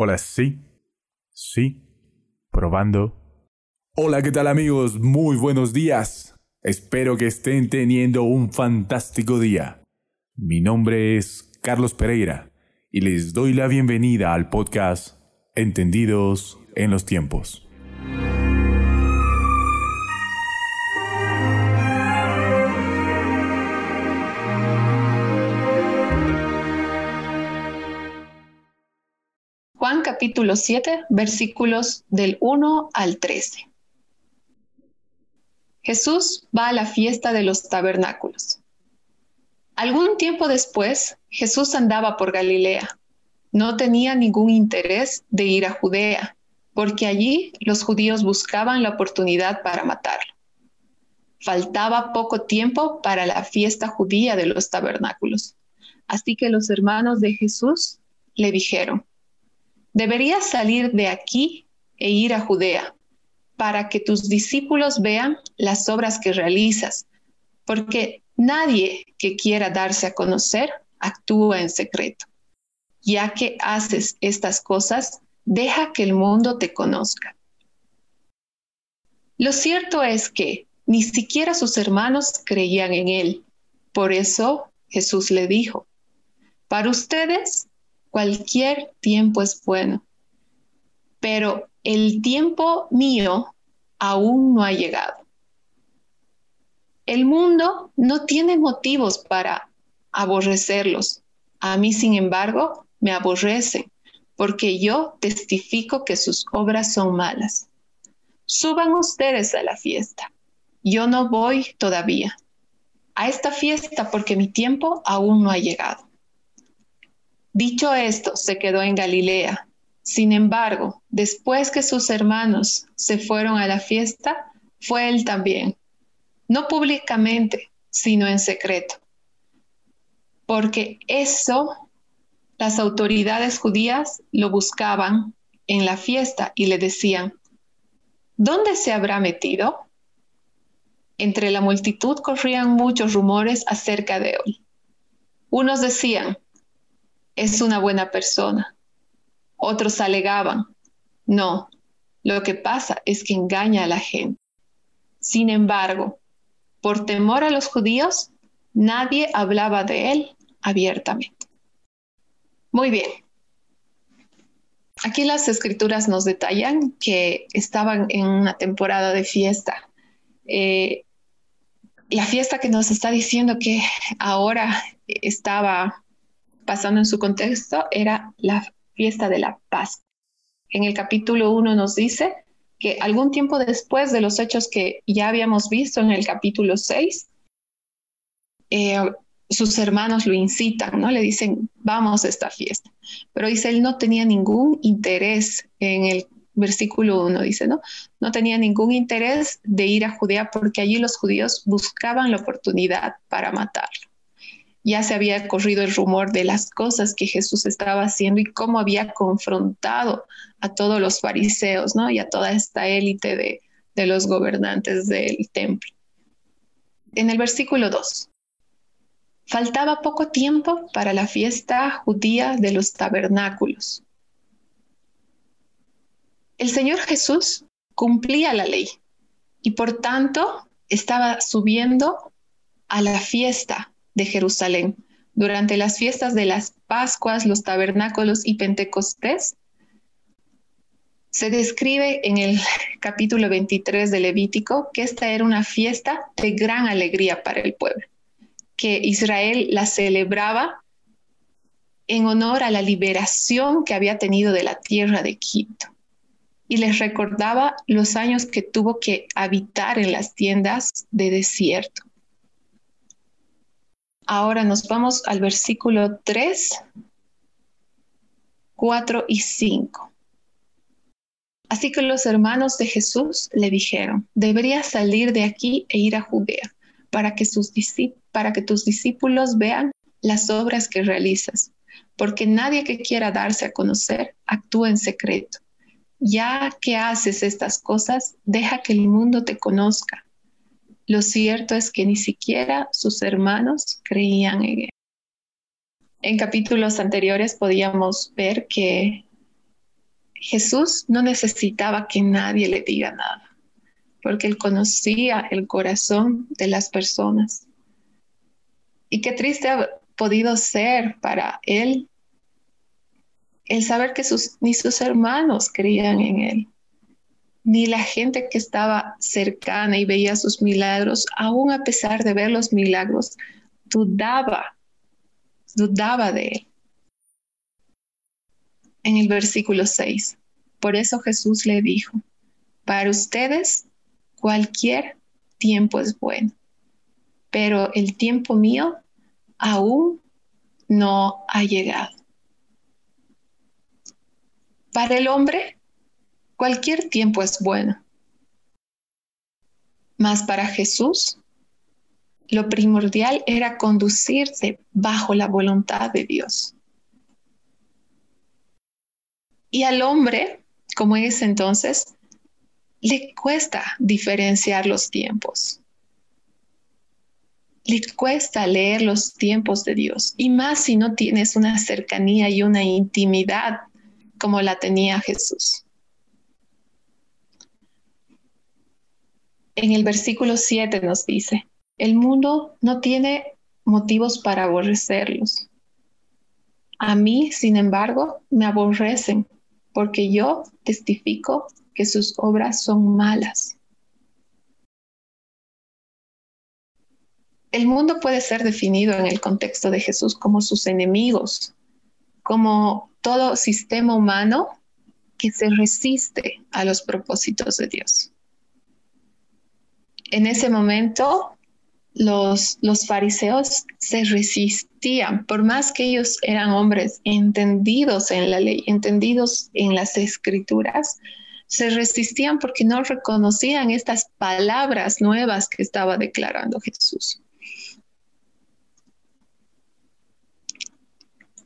Hola, sí. Sí. Probando. Hola, ¿qué tal amigos? Muy buenos días. Espero que estén teniendo un fantástico día. Mi nombre es Carlos Pereira y les doy la bienvenida al podcast Entendidos en los tiempos. Capítulo 7, versículos del 1 al 13. Jesús va a la fiesta de los tabernáculos. Algún tiempo después, Jesús andaba por Galilea. No tenía ningún interés de ir a Judea, porque allí los judíos buscaban la oportunidad para matarlo. Faltaba poco tiempo para la fiesta judía de los tabernáculos. Así que los hermanos de Jesús le dijeron, deberías salir de aquí e ir a Judea para que tus discípulos vean las obras que realizas, porque nadie que quiera darse a conocer actúa en secreto. Ya que haces estas cosas, deja que el mundo te conozca. Lo cierto es que ni siquiera sus hermanos creían en él. Por eso Jesús le dijo, para ustedes cualquier tiempo es bueno, pero el tiempo mío aún no ha llegado. El mundo no tiene motivos para aborrecerlos. A mí, sin embargo, me aborrecen porque yo testifico que sus obras son malas. Suban ustedes a la fiesta. Yo no voy todavía a esta fiesta porque mi tiempo aún no ha llegado. Dicho esto, se quedó en Galilea. Sin embargo, después que sus hermanos se fueron a la fiesta, fue él también, no públicamente, sino en secreto. Porque eso las autoridades judías lo buscaban en la fiesta y le decían, ¿dónde se habrá metido? Entre la multitud corrían muchos rumores acerca de él. Unos decían, es una buena persona. Otros alegaban, no, lo que pasa es que engaña a la gente. Sin embargo, por temor a los judíos, nadie hablaba de él abiertamente. Muy bien. Aquí las escrituras nos detallan que estaban en una temporada de fiesta. Eh, la fiesta que nos está diciendo que ahora estaba pasando en su contexto era la fiesta de la paz. En el capítulo 1 nos dice que algún tiempo después de los hechos que ya habíamos visto en el capítulo 6, eh, sus hermanos lo incitan, ¿no? Le dicen, vamos a esta fiesta. Pero dice, él no tenía ningún interés en el versículo 1, dice, ¿no? No tenía ningún interés de ir a Judea porque allí los judíos buscaban la oportunidad para matarlo ya se había corrido el rumor de las cosas que Jesús estaba haciendo y cómo había confrontado a todos los fariseos, ¿no? Y a toda esta élite de, de los gobernantes del templo. En el versículo 2, faltaba poco tiempo para la fiesta judía de los tabernáculos. El Señor Jesús cumplía la ley y por tanto estaba subiendo a la fiesta de Jerusalén. Durante las fiestas de las Pascuas, los tabernáculos y Pentecostés, se describe en el capítulo 23 de Levítico que esta era una fiesta de gran alegría para el pueblo, que Israel la celebraba en honor a la liberación que había tenido de la tierra de Egipto. Y les recordaba los años que tuvo que habitar en las tiendas de desierto. Ahora nos vamos al versículo 3, 4 y 5. Así que los hermanos de Jesús le dijeron, deberías salir de aquí e ir a Judea para que, tus discípulos vean las obras que realizas, porque nadie que quiera darse a conocer actúa en secreto. Ya que haces estas cosas, deja que el mundo te conozca lo cierto es que ni siquiera sus hermanos creían en él. En capítulos anteriores podíamos ver que Jesús no necesitaba que nadie le diga nada, porque él conocía el corazón de las personas. Y qué triste ha podido ser para él el saber que sus, ni sus hermanos creían en él, ni la gente que estaba cercana y veía sus milagros, aún a pesar de ver los milagros, dudaba, dudaba de él. En el versículo 6, por eso Jesús le dijo, para ustedes cualquier tiempo es bueno, pero el tiempo mío aún no ha llegado. Para el hombre, Cualquier tiempo es bueno. Mas para Jesús, lo primordial era conducirse bajo la voluntad de Dios. Y al hombre, como es entonces, le cuesta diferenciar los tiempos. Le cuesta leer los tiempos de Dios. Y más si no tienes una cercanía y una intimidad como la tenía Jesús. En el versículo 7 nos dice, el mundo no tiene motivos para aborrecerlos. A mí, sin embargo, me aborrecen porque yo testifico que sus obras son malas. El mundo puede ser definido en el contexto de Jesús como sus enemigos, como todo sistema humano que se resiste a los propósitos de Dios en ese momento los, los fariseos se resistían, por más que ellos eran hombres entendidos en la ley, entendidos en las escrituras, se resistían porque no reconocían estas palabras nuevas que estaba declarando Jesús.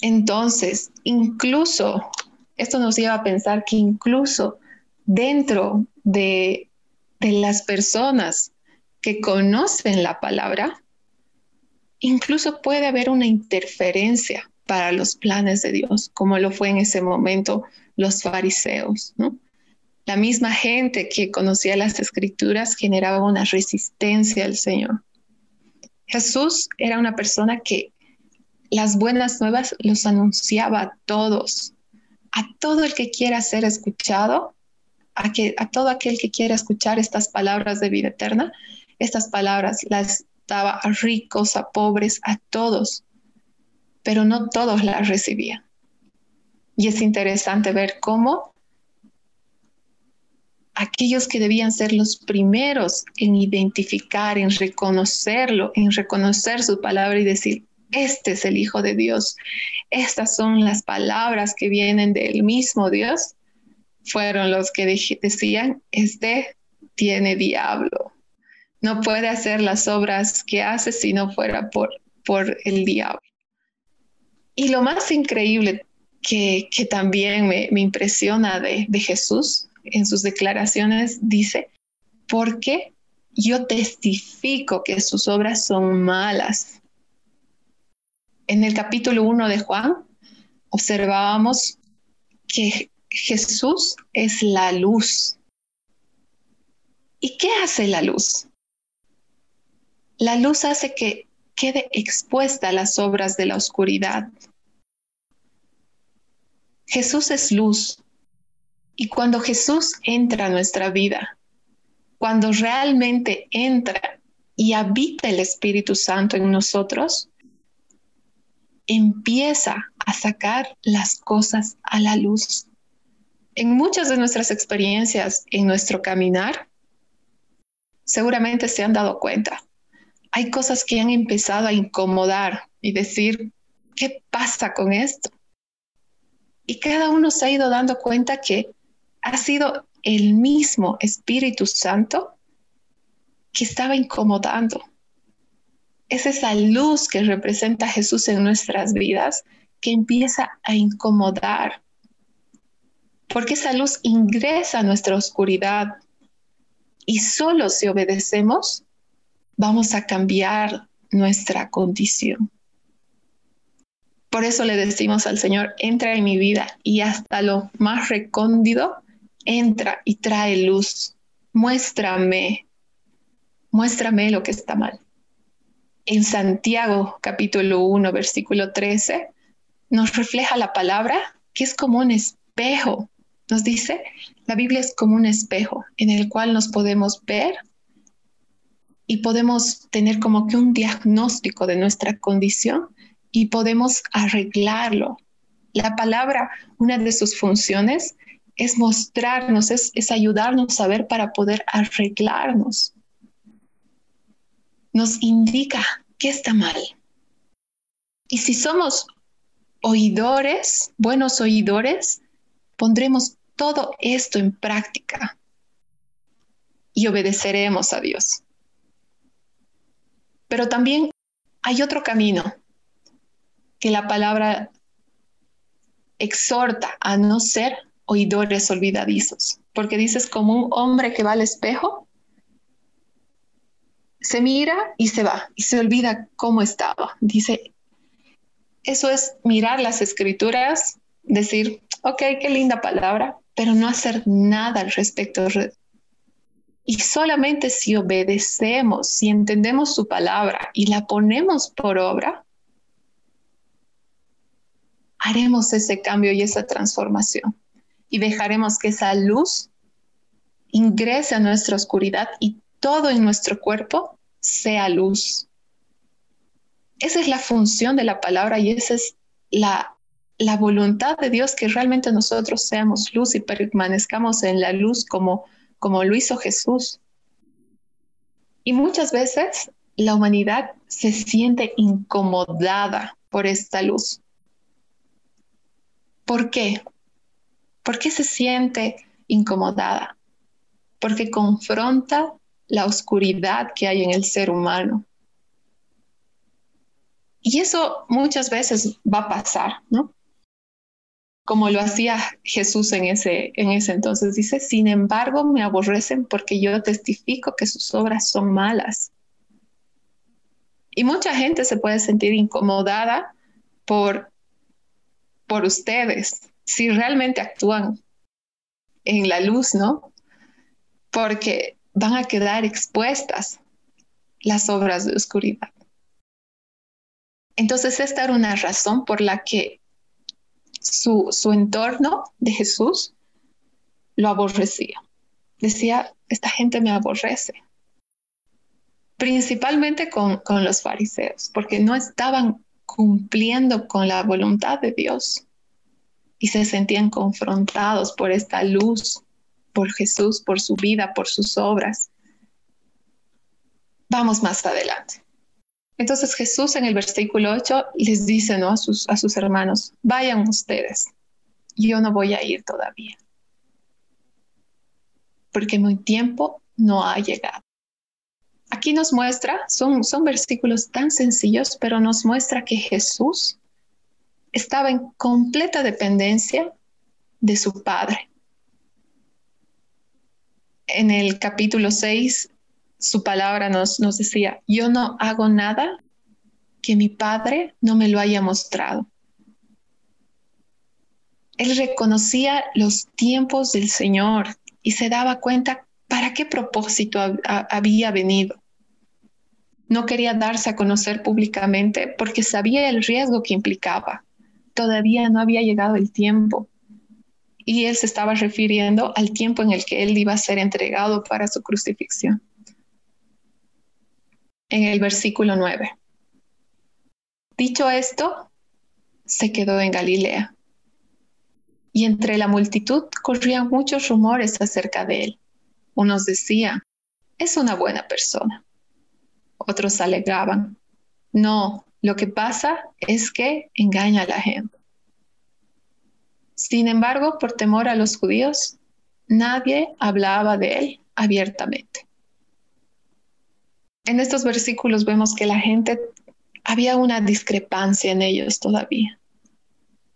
Entonces, incluso, esto nos lleva a pensar que incluso dentro de de las personas que conocen la palabra, incluso puede haber una interferencia para los planes de Dios, como lo fue en ese momento los fariseos, ¿no? La misma gente que conocía las escrituras generaba una resistencia al Señor. Jesús era una persona que las buenas nuevas los anunciaba a todos, a todo el que quiera ser escuchado a, que, a todo aquel que quiera escuchar estas palabras de vida eterna, estas palabras las daba a ricos, a pobres, a todos, pero no todos las recibían. Y es interesante ver cómo aquellos que debían ser los primeros en identificar, en reconocerlo, en reconocer su palabra y decir, este es el Hijo de Dios, estas son las palabras que vienen del mismo Dios, fueron los que decían, este tiene diablo. No puede hacer las obras que hace si no fuera por, por el diablo. Y lo más increíble que, también me, impresiona de, de Jesús en sus declaraciones dice, porque yo testifico que sus obras son malas. En el capítulo 1 de Juan observábamos que Jesús es la luz. ¿Y qué hace la luz? La luz hace que quede expuesta las obras de la oscuridad. Jesús es luz. Y cuando Jesús entra a nuestra vida, cuando realmente entra y habita el Espíritu Santo en nosotros, empieza a sacar las cosas a la luz en muchas de nuestras experiencias en nuestro caminar, seguramente se han dado cuenta. Hay cosas que han empezado a incomodar y decir, ¿qué pasa con esto? Y cada uno se ha ido dando cuenta que ha sido el mismo Espíritu Santo que estaba incomodando. Es esa luz que representa a Jesús en nuestras vidas que empieza a incomodar, porque esa luz ingresa a nuestra oscuridad y solo si obedecemos vamos a cambiar nuestra condición. Por eso le decimos al Señor, entra en mi vida y hasta lo más recóndido, entra y trae luz. Muéstrame, muéstrame lo que está mal. En Santiago capítulo 1, versículo 13, nos refleja la palabra que es como un espejo. Nos dice, la Biblia es como un espejo en el cual nos podemos ver y podemos tener como que un diagnóstico de nuestra condición y podemos arreglarlo. La palabra, una de sus funciones es mostrarnos, es, ayudarnos a ver para poder arreglarnos. Nos indica qué está mal. Y si somos oidores, buenos oidores, pondremos todo esto en práctica y obedeceremos a Dios. Pero también hay otro camino que la palabra exhorta a no ser oidores olvidadizos, porque dices como un hombre que va al espejo, se mira y se va y se olvida cómo estaba. Dice, eso es mirar las escrituras, decir, ok, qué linda palabra, pero no hacer nada al respecto. Y solamente si obedecemos, si entendemos su palabra y la ponemos por obra, haremos ese cambio y esa transformación y dejaremos que esa luz ingrese a nuestra oscuridad y todo en nuestro cuerpo sea luz. Esa es la función de la palabra y esa es la, la voluntad de Dios, que realmente nosotros seamos luz y permanezcamos en la luz como, como lo hizo Jesús. Y muchas veces la humanidad se siente incomodada por esta luz. ¿Por qué? ¿Por qué se siente incomodada? Porque confronta la oscuridad que hay en el ser humano. Y eso muchas veces va a pasar, ¿no? Como lo hacía Jesús en ese, en ese entonces. Dice, sin embargo, me aborrecen porque yo testifico que sus obras son malas. Y mucha gente se puede sentir incomodada por por ustedes, si realmente actúan en la luz, ¿no? Porque van a quedar expuestas las obras de oscuridad. Entonces, esta era una razón por la que su, su entorno de Jesús lo aborrecía. Decía, esta gente me aborrece. Principalmente con, con los fariseos, porque no estaban cumpliendo con la voluntad de Dios y se sentían confrontados por esta luz, por Jesús, por su vida, por sus obras. Vamos más adelante. Entonces Jesús en el versículo 8 les dice ¿no? a, sus, a sus hermanos, vayan ustedes, yo no voy a ir todavía, porque mi tiempo no ha llegado. Aquí nos muestra, son, son versículos tan sencillos, pero nos muestra que Jesús estaba en completa dependencia de su Padre. En el capítulo 6, su palabra nos, decía, yo no hago nada que mi Padre no me lo haya mostrado. Él reconocía los tiempos del Señor y se daba cuenta para qué propósito había venido no quería darse a conocer públicamente porque sabía el riesgo que implicaba. Todavía no había llegado el tiempo. Y él se estaba refiriendo al tiempo en el que él iba a ser entregado para su crucifixión. En el versículo 9. Dicho esto, se quedó en Galilea. Y entre la multitud corrían muchos rumores acerca de él. Unos decían, es una buena persona otros alegaban. No, lo que pasa es que engaña a la gente. Sin embargo, por temor a los judíos, nadie hablaba de él abiertamente. En estos versículos vemos que la gente, había una discrepancia en ellos todavía.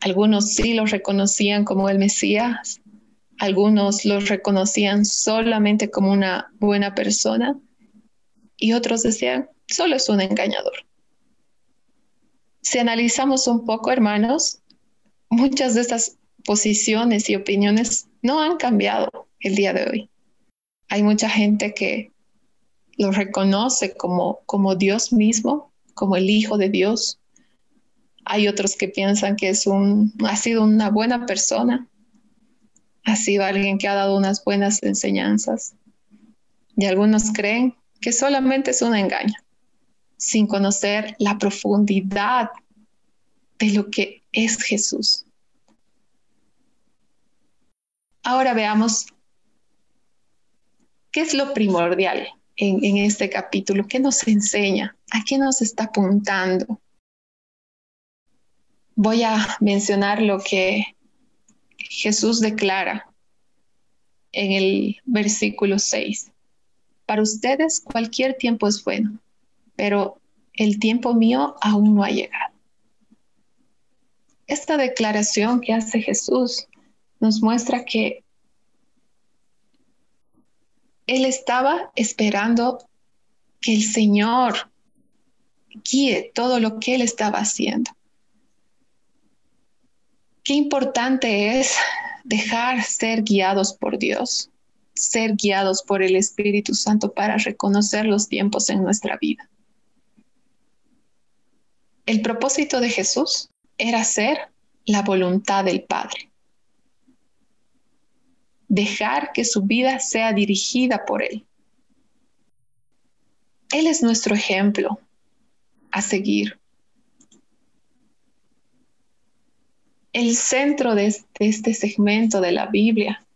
Algunos sí lo reconocían como el Mesías, algunos lo reconocían solamente como una buena persona y otros decían, solo es un engañador. Si analizamos un poco, hermanos, muchas de estas posiciones y opiniones no han cambiado el día de hoy. Hay mucha gente que lo reconoce como, como Dios mismo, como el Hijo de Dios. Hay otros que piensan que es un, ha sido una buena persona, ha sido alguien que ha dado unas buenas enseñanzas. Y algunos creen que solamente es un engaño, sin conocer la profundidad de lo que es Jesús. Ahora veamos qué es lo primordial en, este capítulo, qué nos enseña, a qué nos está apuntando. Voy a mencionar lo que Jesús declara en el versículo 6. Para ustedes cualquier tiempo es bueno, pero el tiempo mío aún no ha llegado. Esta declaración que hace Jesús nos muestra que él estaba esperando que el Señor guíe todo lo que él estaba haciendo. Qué importante es dejar ser guiados por Dios, ser guiados por el Espíritu Santo para reconocer los tiempos en nuestra vida. El propósito de Jesús era hacer la voluntad del Padre dejar que su vida sea dirigida por Él. Él es nuestro ejemplo a seguir. El centro de este, segmento de la Biblia,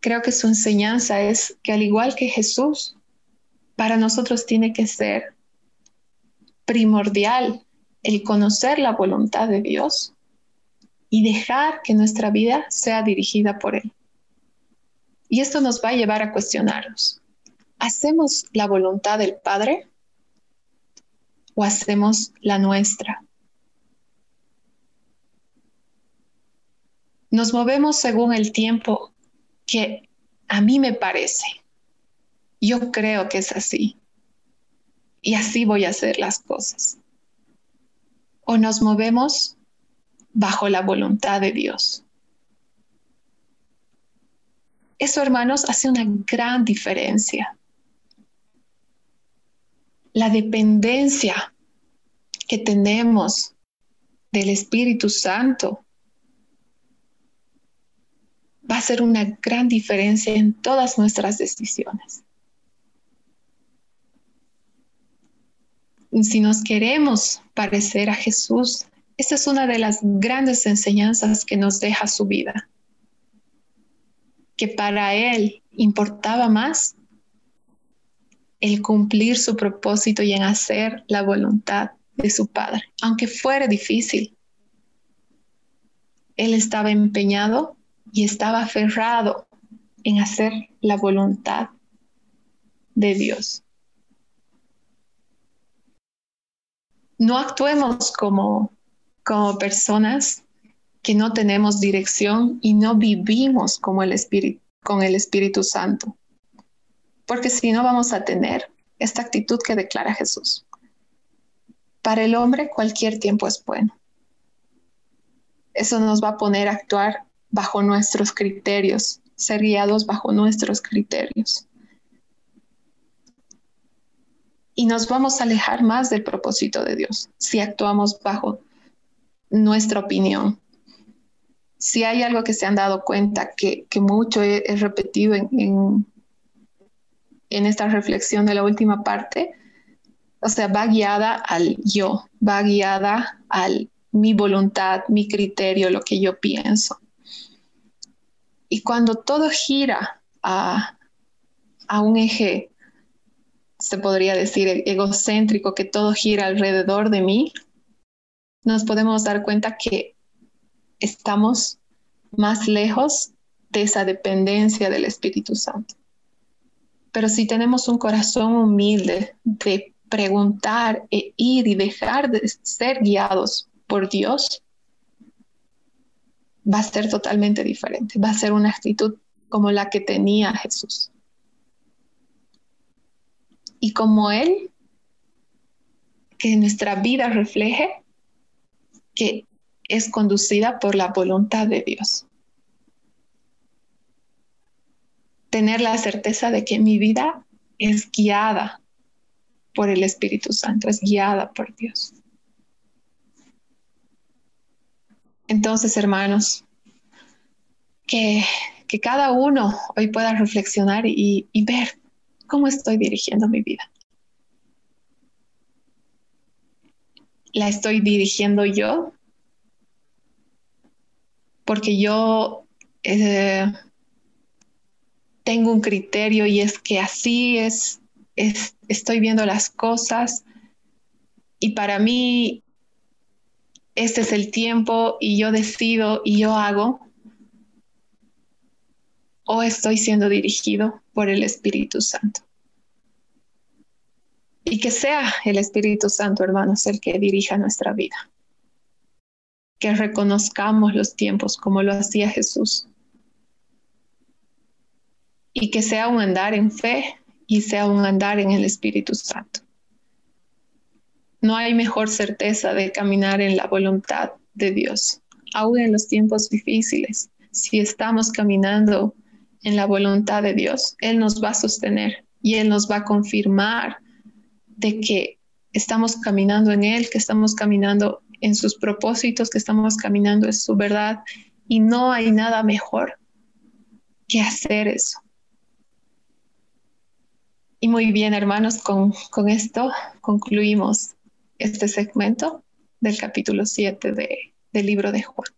creo que su enseñanza es que al igual que Jesús, para nosotros tiene que ser primordial el conocer la voluntad de Dios y dejar que nuestra vida sea dirigida por Él. Y esto nos va a llevar a cuestionarnos. ¿Hacemos la voluntad del Padre o hacemos la nuestra? Nos movemos según el tiempo que a mí me parece. Yo creo que es así. Y así voy a hacer las cosas. O nos movemos bajo la voluntad de Dios. Eso, hermanos, hace una gran diferencia. La dependencia que tenemos del Espíritu Santo va a ser una gran diferencia en todas nuestras decisiones. Si nos queremos parecer a Jesús, esta es una de las grandes enseñanzas que nos deja su vida, que para él importaba más el cumplir su propósito y en hacer la voluntad de su Padre, aunque fuera difícil. Él estaba empeñado y estaba aferrado en hacer la voluntad de Dios. No actuemos como como personas que no tenemos dirección y no vivimos con el Espíritu Santo. Porque si no vamos a tener esta actitud que declara Jesús. Para el hombre cualquier tiempo es bueno. Eso nos va a poner a actuar bajo nuestros criterios, ser guiados bajo nuestros criterios. Y nos vamos a alejar más del propósito de Dios si actuamos bajo nuestra opinión. Si hay algo que se han dado cuenta que, mucho he, repetido en, en, esta reflexión de la última parte, o sea, va guiada al yo, va guiada al mi voluntad, mi criterio, lo que yo pienso. Y cuando todo gira a, a un eje, se podría decir egocéntrico, que todo gira alrededor de mí, nos podemos dar cuenta que estamos más lejos de esa dependencia del Espíritu Santo. Pero si tenemos un corazón humilde de preguntar e ir y dejar de ser guiados por Dios, va a ser totalmente diferente. Va a ser una actitud como la que tenía Jesús. Y como Él que nuestra vida refleje que es conducida por la voluntad de Dios. Tener la certeza de que mi vida es guiada por el Espíritu Santo, es guiada por Dios. Entonces, hermanos, que, cada uno hoy pueda reflexionar y, y ver cómo estoy dirigiendo mi vida. ¿La estoy dirigiendo yo? Porque yo eh, tengo un criterio y es que así es, es, estoy viendo las cosas y para mí este es el tiempo y yo decido y yo hago o estoy siendo dirigido por el Espíritu Santo. Y que sea el Espíritu Santo, hermanos, el que dirija nuestra vida. Que reconozcamos los tiempos como lo hacía Jesús. Y que sea un andar en fe y sea un andar en el Espíritu Santo. No hay mejor certeza de caminar en la voluntad de Dios, aún en los tiempos difíciles. Si estamos caminando en la voluntad de Dios, Él nos va a sostener y Él nos va a confirmar de que estamos caminando en Él, que estamos caminando en sus propósitos, que estamos caminando en su verdad y no hay nada mejor que hacer eso. Y muy bien, hermanos, con, con esto concluimos este segmento del capítulo 7 del libro de Juan.